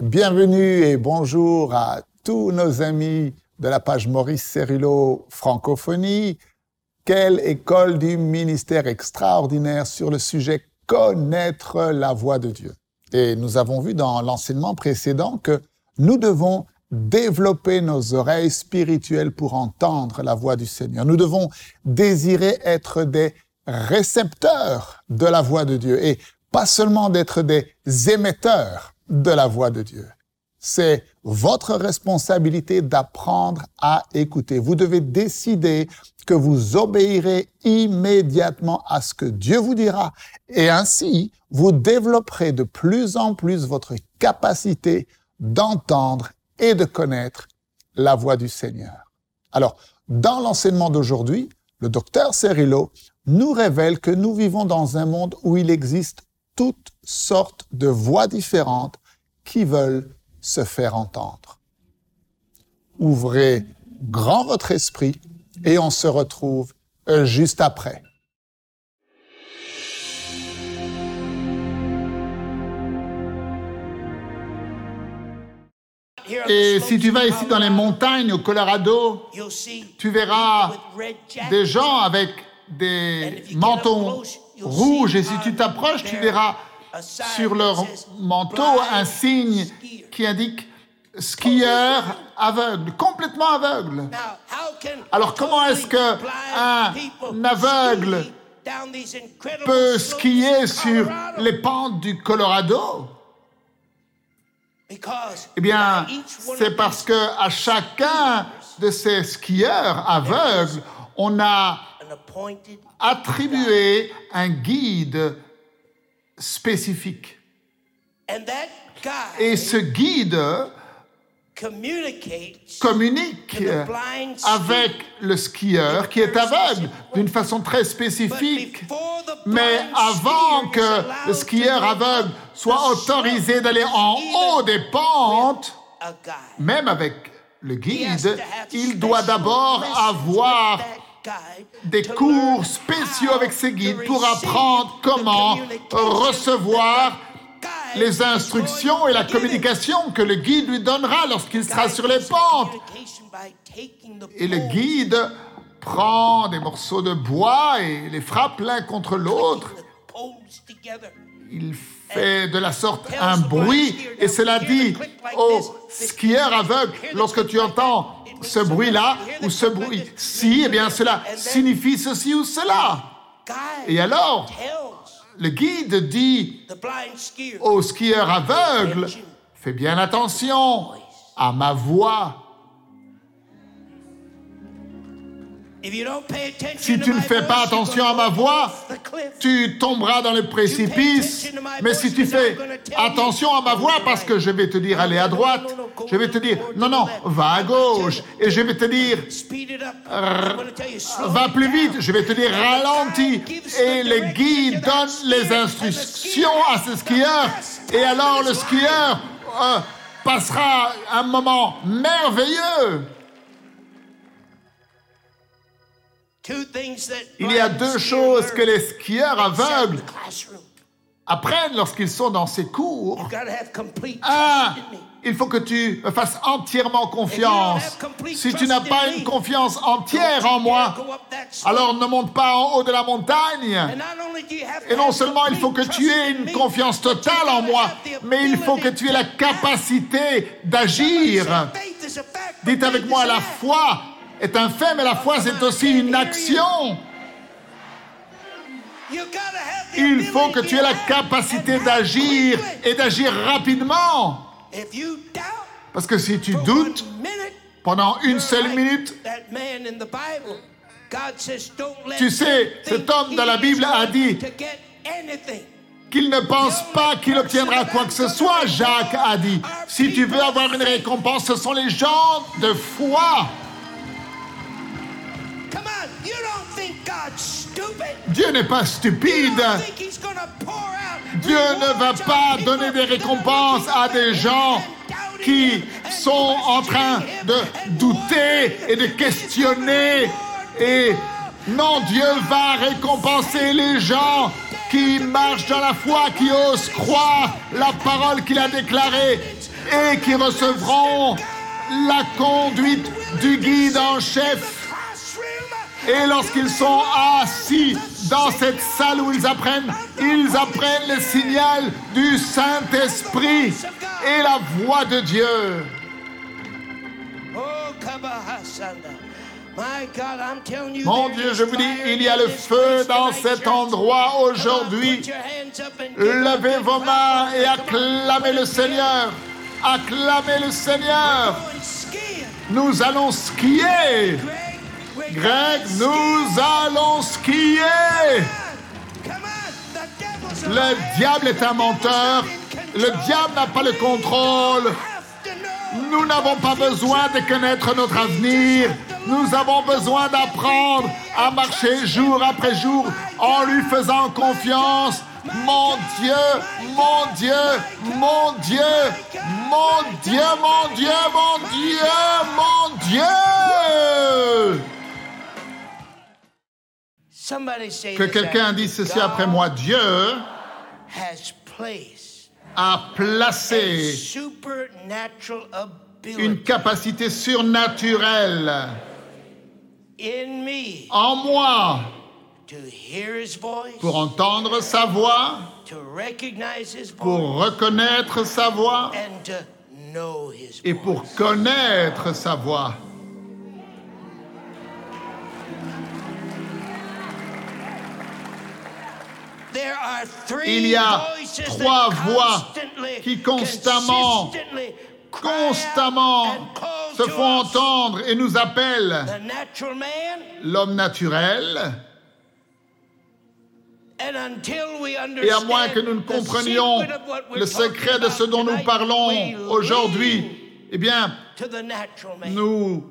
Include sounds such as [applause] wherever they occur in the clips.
Bienvenue et bonjour à tous nos amis de la page Maurice Cerullo Francophonie. Quelle école du ministère extraordinaire sur le sujet connaître la voix de Dieu? Et nous avons vu dans l'enseignement précédent que nous devons développer nos oreilles spirituelles pour entendre la voix du Seigneur. Nous devons désirer être des récepteurs de la voix de Dieu et pas seulement d'être des émetteurs de la voix de Dieu. C'est votre responsabilité d'apprendre à écouter. Vous devez décider que vous obéirez immédiatement à ce que Dieu vous dira et ainsi vous développerez de plus en plus votre capacité d'entendre et de connaître la voix du Seigneur. Alors, dans l'enseignement d'aujourd'hui, le docteur Cerillo nous révèle que nous vivons dans un monde où il existe toutes sortes de voix différentes qui veulent se faire entendre. Ouvrez grand votre esprit et on se retrouve euh, juste après. Et si tu vas ici dans les montagnes au Colorado, tu verras des gens avec des manteaux rouges et si tu t'approches, tu verras sur leur manteau un signe qui indique skieur aveugle, complètement aveugle. Alors comment est-ce que un aveugle peut skier sur les pentes du Colorado? Eh bien, c'est parce que à chacun de ces skieurs aveugles, on a attribué un guide spécifique. Et ce guide communique avec le skieur qui est aveugle d'une façon très spécifique. Mais avant que le skieur aveugle soit autorisé d'aller en haut des pentes, même avec le guide, il doit d'abord avoir des cours spéciaux avec ses guides pour apprendre comment recevoir les instructions et la communication. que le guide lui donnera lorsqu'il sera sur les pentes. Et le guide prend des morceaux de bois et les frappe l'un contre l'autre. Il fait de la sorte un bruit et cela dit au skieur aveugle, lorsque tu entends ce bruit-là ou ce bruit-ci, eh bien cela signifie ceci ou cela. Et alors, le guide dit au skieur aveugle, fais bien attention à ma voix. Si tu ne fais pas attention à ma voix, tu tomberas dans le précipice. Mais si tu fais attention à ma voix, parce que je vais te dire allez à droite, je vais te dire non, non, va à gauche. Et je vais te dire va plus vite, je vais te dire ralentis. Et le guide donne les instructions à ce skieur. Et alors le skieur euh, passera un moment merveilleux. Il y a deux choses que les skieurs aveugles apprennent lorsqu'ils sont dans ces cours. Un, il faut que tu me fasses entièrement confiance. Si tu n'as pas une confiance entière en moi, alors ne monte pas en haut de la montagne. Et non seulement il faut que tu aies une confiance totale en moi, mais il faut que tu aies la capacité d'agir. Dites avec moi, la foi est un fait, mais la foi, c'est aussi une action. Il faut que tu aies la capacité d'agir et d'agir rapidement. Parce que si tu doutes pendant une seule minute, tu sais, cet homme dans la Bible a dit qu'il ne pense pas qu'il obtiendra quoi que ce soit. Jacques a dit, si tu veux avoir une récompense, ce sont les gens de foi. Dieu n'est pas stupide. Dieu ne va pas donner des récompenses à des gens qui sont en train de douter et de questionner. Et non, Dieu va récompenser les gens qui marchent dans la foi, qui osent croire la parole qu'il a déclarée. et qui recevront la conduite du guide en chef. Et lorsqu'ils sont assis dans cette salle où ils apprennent, ils apprennent le signal du Saint-Esprit et la voix de Dieu. Mon Dieu, je vous dis, il y a le feu dans cet endroit aujourd'hui. Levez vos mains et acclamez le Seigneur. Acclamez le Seigneur. Nous allons skier. Greg, nous allons skier. Le diable est un menteur. Le diable n'a pas le contrôle. Nous n'avons pas besoin de connaître notre avenir. Nous avons besoin d'apprendre à marcher jour après jour en lui faisant confiance. Mon Dieu, mon Dieu, mon Dieu, mon Dieu, mon Dieu, mon Dieu, mon Dieu. Que quelqu'un dise ceci après moi. Dieu a placé une capacité surnaturelle en moi pour entendre sa voix, pour reconnaître sa voix et pour connaître sa voix. Il y a trois voix qui constamment, constamment se font entendre et nous appellent. L'homme naturel. Et à moins que nous ne comprenions le secret de ce dont nous parlons aujourd'hui, eh bien, nous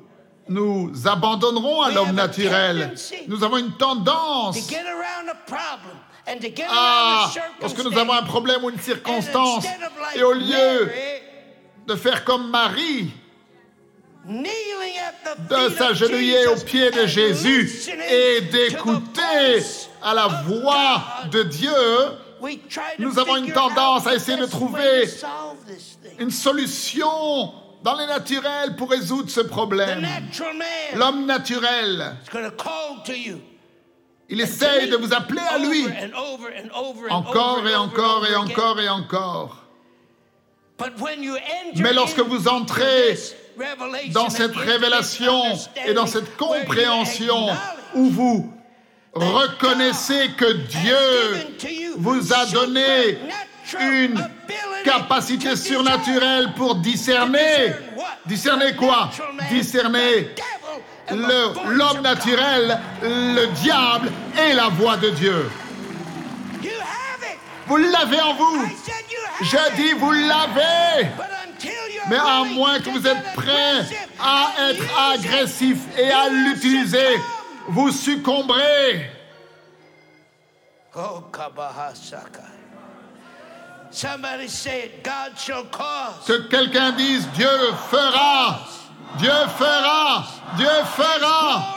nous abandonnerons à l'homme naturel. Nous avons une tendance ah, lorsque nous avons un problème ou une circonstance, et au lieu de faire comme Marie, de s'agenouiller aux pieds de Jésus et d'écouter à la voix de Dieu, nous avons une tendance à essayer de trouver une solution dans les naturels pour résoudre ce problème. L'homme naturel il essaye de vous appeler à lui. Encore et encore et encore et encore. Mais lorsque vous entrez dans cette révélation et dans cette compréhension où vous reconnaissez que Dieu vous a donné une capacité surnaturelle pour discerner. Discerner quoi? Discerner l'homme naturel, le diable et la voix de Dieu. Vous l'avez en vous. Je dis, vous l'avez. Mais à moins que vous êtes prêt à être agressif et à l'utiliser, vous succomberez. Oh, que quelqu'un dise Dieu fera Dieu fera, Dieu fera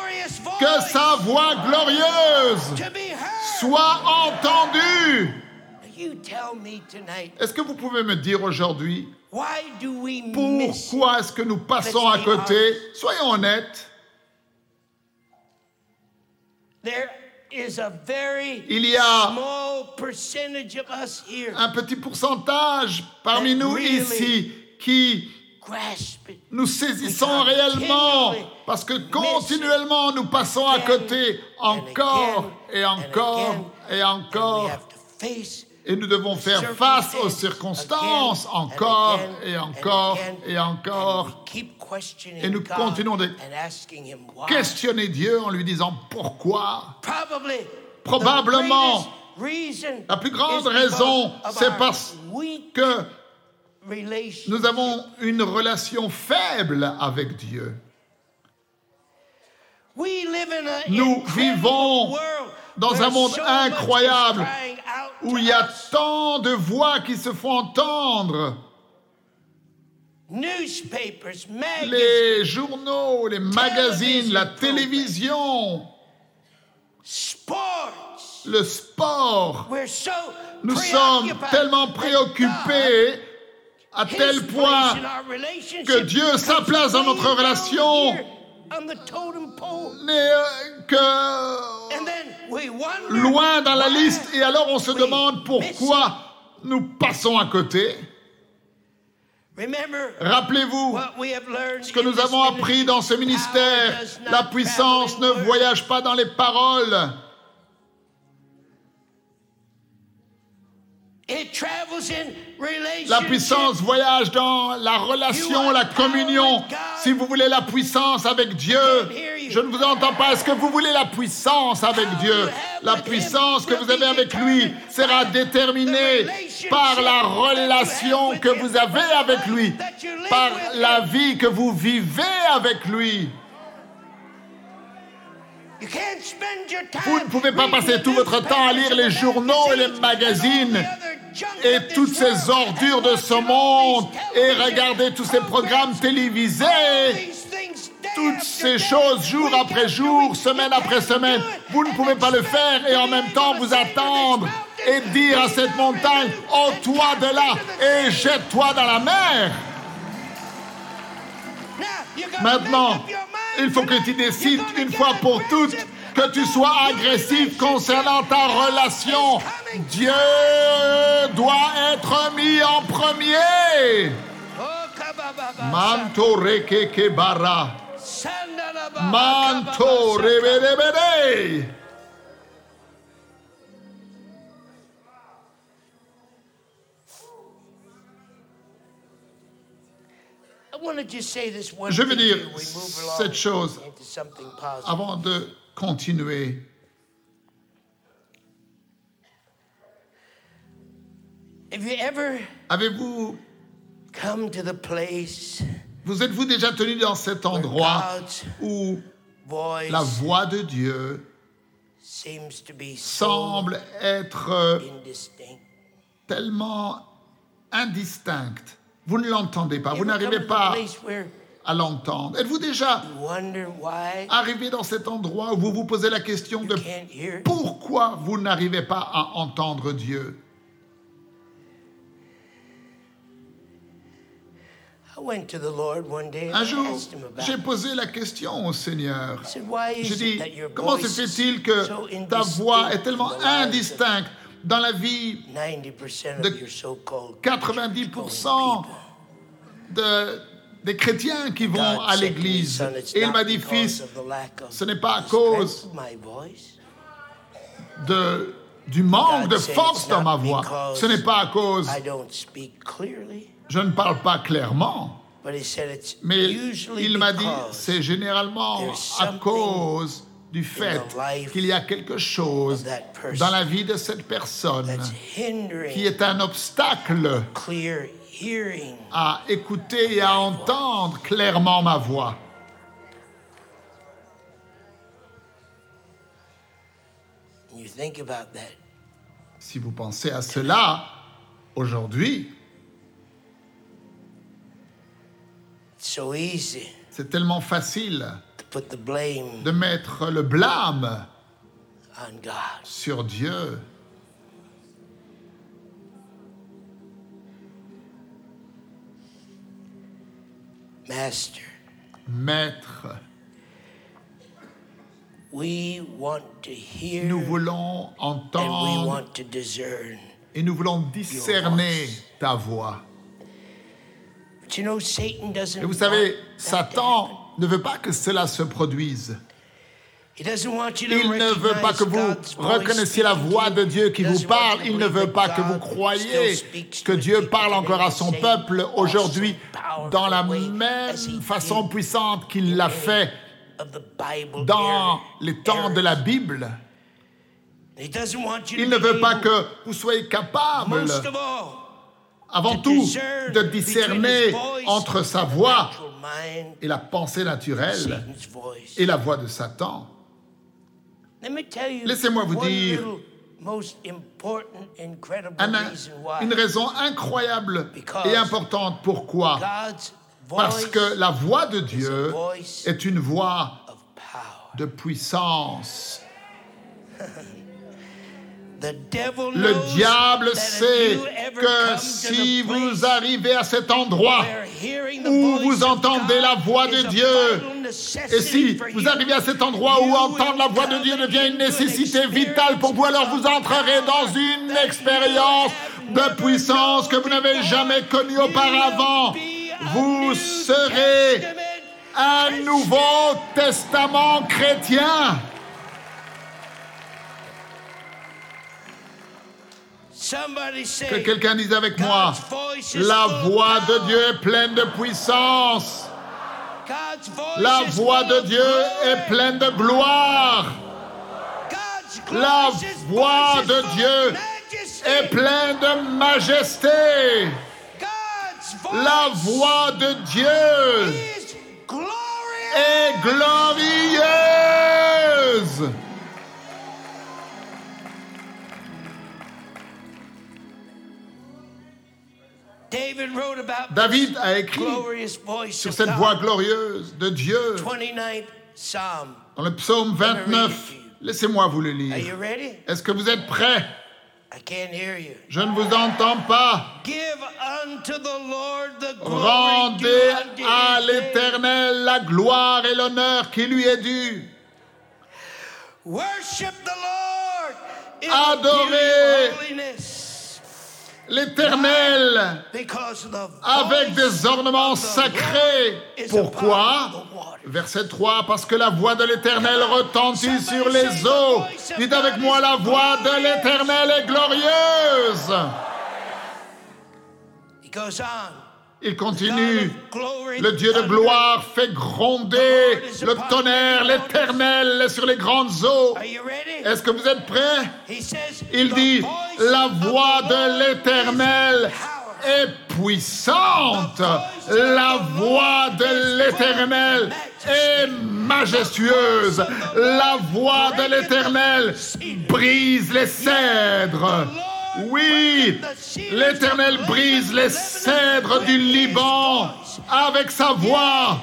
que sa voix glorieuse soit entendue. Est-ce que vous pouvez me dire aujourd'hui pourquoi est-ce que nous passons à côté? Soyons honnêtes. Il y a un petit pourcentage parmi nous ici qui nous saisissons réellement parce que continuellement nous passons à côté encore et encore et encore. Et nous devons faire face aux circonstances encore et encore et encore. Et nous continuons de questionner Dieu en lui disant pourquoi. Probablement, la plus grande raison, c'est parce que nous avons une relation faible avec Dieu. Nous vivons dans un monde incroyable où il y a tant de voix qui se font entendre. Les journaux, les magazines, la télévision, le sport. Nous sommes tellement préoccupés à tel point que Dieu, sa place dans notre relation, n'est euh, que loin dans la liste. Et alors on se demande pourquoi nous passons à côté. Rappelez-vous ce que nous avons appris dans ce ministère. La puissance ne voyage pas dans les paroles. La puissance voyage dans la relation, la communion. Si vous voulez la puissance avec Dieu, je ne vous entends pas. Est-ce que vous voulez la puissance avec Dieu? La puissance que vous avez avec lui sera déterminée par la relation que vous avez avec lui, par la vie que vous vivez avec lui. Vous ne pouvez pas passer tout votre temps à lire les journaux et les magazines et toutes ces ordures de ce monde et regarder tous ces programmes télévisés, toutes ces choses jour après jour, semaine après semaine. Vous ne pouvez pas le faire et en même temps vous attendre et dire à cette montagne, oh toi de là et jette-toi dans la mer. Maintenant, il faut que tu décides une fois pour toutes que tu sois agressif concernant ta relation. Dieu doit être mis en premier. Manto rekeke bara. Manto rebere Je veux dire cette chose avant de continuer. Avez-vous vous êtes-vous déjà tenu dans cet endroit où la voix de Dieu semble être tellement indistincte vous ne l'entendez pas, vous n'arrivez pas à l'entendre. Êtes-vous déjà arrivé dans cet endroit où vous vous posez la question de pourquoi vous n'arrivez pas à entendre Dieu? Un jour, j'ai posé la question au Seigneur. J'ai dit, comment se fait-il que ta voix est tellement indistincte dans la vie de 90% de, des chrétiens qui vont à l'église. Et il m'a dit, fils, ce n'est pas à cause de, du manque de force dans ma voix. Ce n'est pas à cause... Je ne parle pas clairement. Mais il m'a dit, c'est généralement à cause du fait qu'il y a quelque chose dans la vie de cette personne qui est un obstacle à écouter et à entendre clairement ma voix. Si vous pensez à cela aujourd'hui, c'est tellement facile de mettre le blâme sur Dieu. Master. Maître. nous voulons entendre et nous voulons discerner ta voix. Et vous savez, Satan ne veut pas que cela se produise. Il ne veut pas que vous reconnaissiez la voix de Dieu qui vous parle. Il ne veut pas que vous croyiez que Dieu parle encore à son peuple aujourd'hui dans la même façon puissante qu'il l'a fait dans les temps de la Bible. Il ne veut pas que vous soyez capable avant tout de discerner entre sa voix et la pensée naturelle et la voix de Satan. Laissez-moi vous dire une raison incroyable et importante pourquoi? Parce que la voix de Dieu est une voix de puissance. [laughs] Le diable sait que si vous arrivez à cet endroit où vous entendez la voix de Dieu, et si vous arrivez à cet endroit où entendre la voix de Dieu devient une nécessité vitale pour vous, alors vous entrerez dans une expérience de puissance que vous n'avez jamais connue auparavant. Vous serez un Nouveau Testament chrétien. Que quelqu'un dise avec moi, la voix de Dieu est pleine de puissance. La voix de Dieu est pleine de gloire. La voix de Dieu est pleine de majesté. La voix de Dieu est glorieuse. David a écrit sur cette voix glorieuse de Dieu dans le psaume 29. Laissez-moi vous le lire. Est-ce que vous êtes prêts? Je ne vous entends pas. Rendez à l'Éternel la gloire et l'honneur qui lui est dû. Adorez l'Éternel avec des ornements sacrés. Pourquoi? Verset 3, parce que la voix de l'Éternel retentit sur les eaux. Dites avec moi, la voix de l'Éternel est glorieuse. Il continue. Le Dieu de gloire fait gronder le tonnerre, l'éternel sur les grandes eaux. Est-ce que vous êtes prêts? Il dit, la voix de l'éternel est puissante. La voix de l'éternel est majestueuse. La voix de l'éternel brise les cèdres. Oui, l'Éternel brise les cèdres du Liban avec sa voix.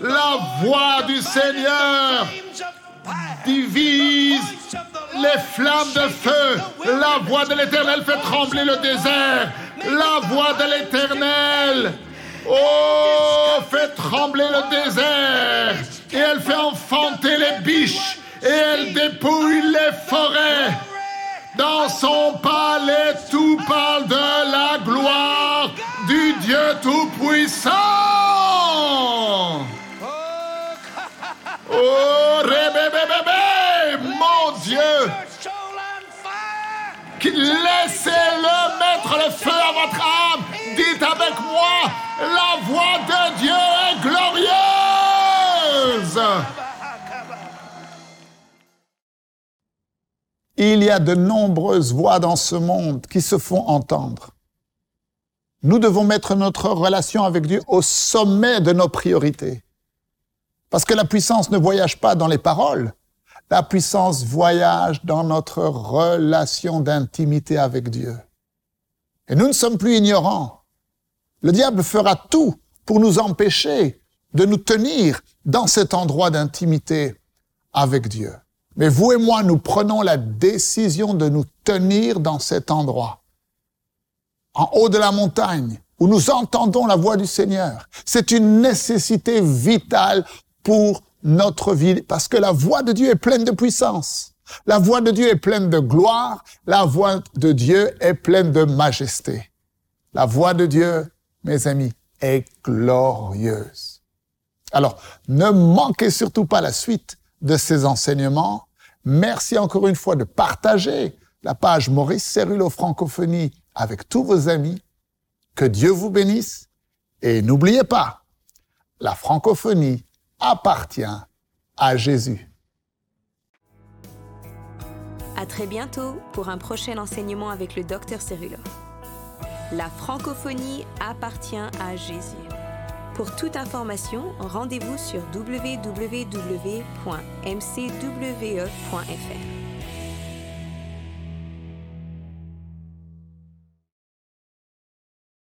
La voix du Seigneur divise les flammes de feu. La voix de l'Éternel fait trembler le désert. La voix de l'Éternel, oh, fait trembler le désert. Et elle fait enfanter les biches. Et elle dépouille les forêts. Dans son palais, tout parle de la gloire du Dieu Tout-Puissant. Oh, bébé, mon Dieu. Laissez-le mettre le feu à votre âme. Dites avec moi, la voix de Dieu Il y a de nombreuses voix dans ce monde qui se font entendre. Nous devons mettre notre relation avec Dieu au sommet de nos priorités. Parce que la puissance ne voyage pas dans les paroles, la puissance voyage dans notre relation d'intimité avec Dieu. Et nous ne sommes plus ignorants. Le diable fera tout pour nous empêcher de nous tenir dans cet endroit d'intimité avec Dieu. Mais vous et moi, nous prenons la décision de nous tenir dans cet endroit, en haut de la montagne, où nous entendons la voix du Seigneur. C'est une nécessité vitale pour notre vie, parce que la voix de Dieu est pleine de puissance. La voix de Dieu est pleine de gloire. La voix de Dieu est pleine de majesté. La voix de Dieu, mes amis, est glorieuse. Alors, ne manquez surtout pas la suite de ces enseignements. Merci encore une fois de partager la page Maurice Cérulo Francophonie avec tous vos amis. Que Dieu vous bénisse. Et n'oubliez pas, la francophonie appartient à Jésus. À très bientôt pour un prochain enseignement avec le docteur Cérulo. La francophonie appartient à Jésus. Pour toute information, rendez-vous sur www.mcwe.fr.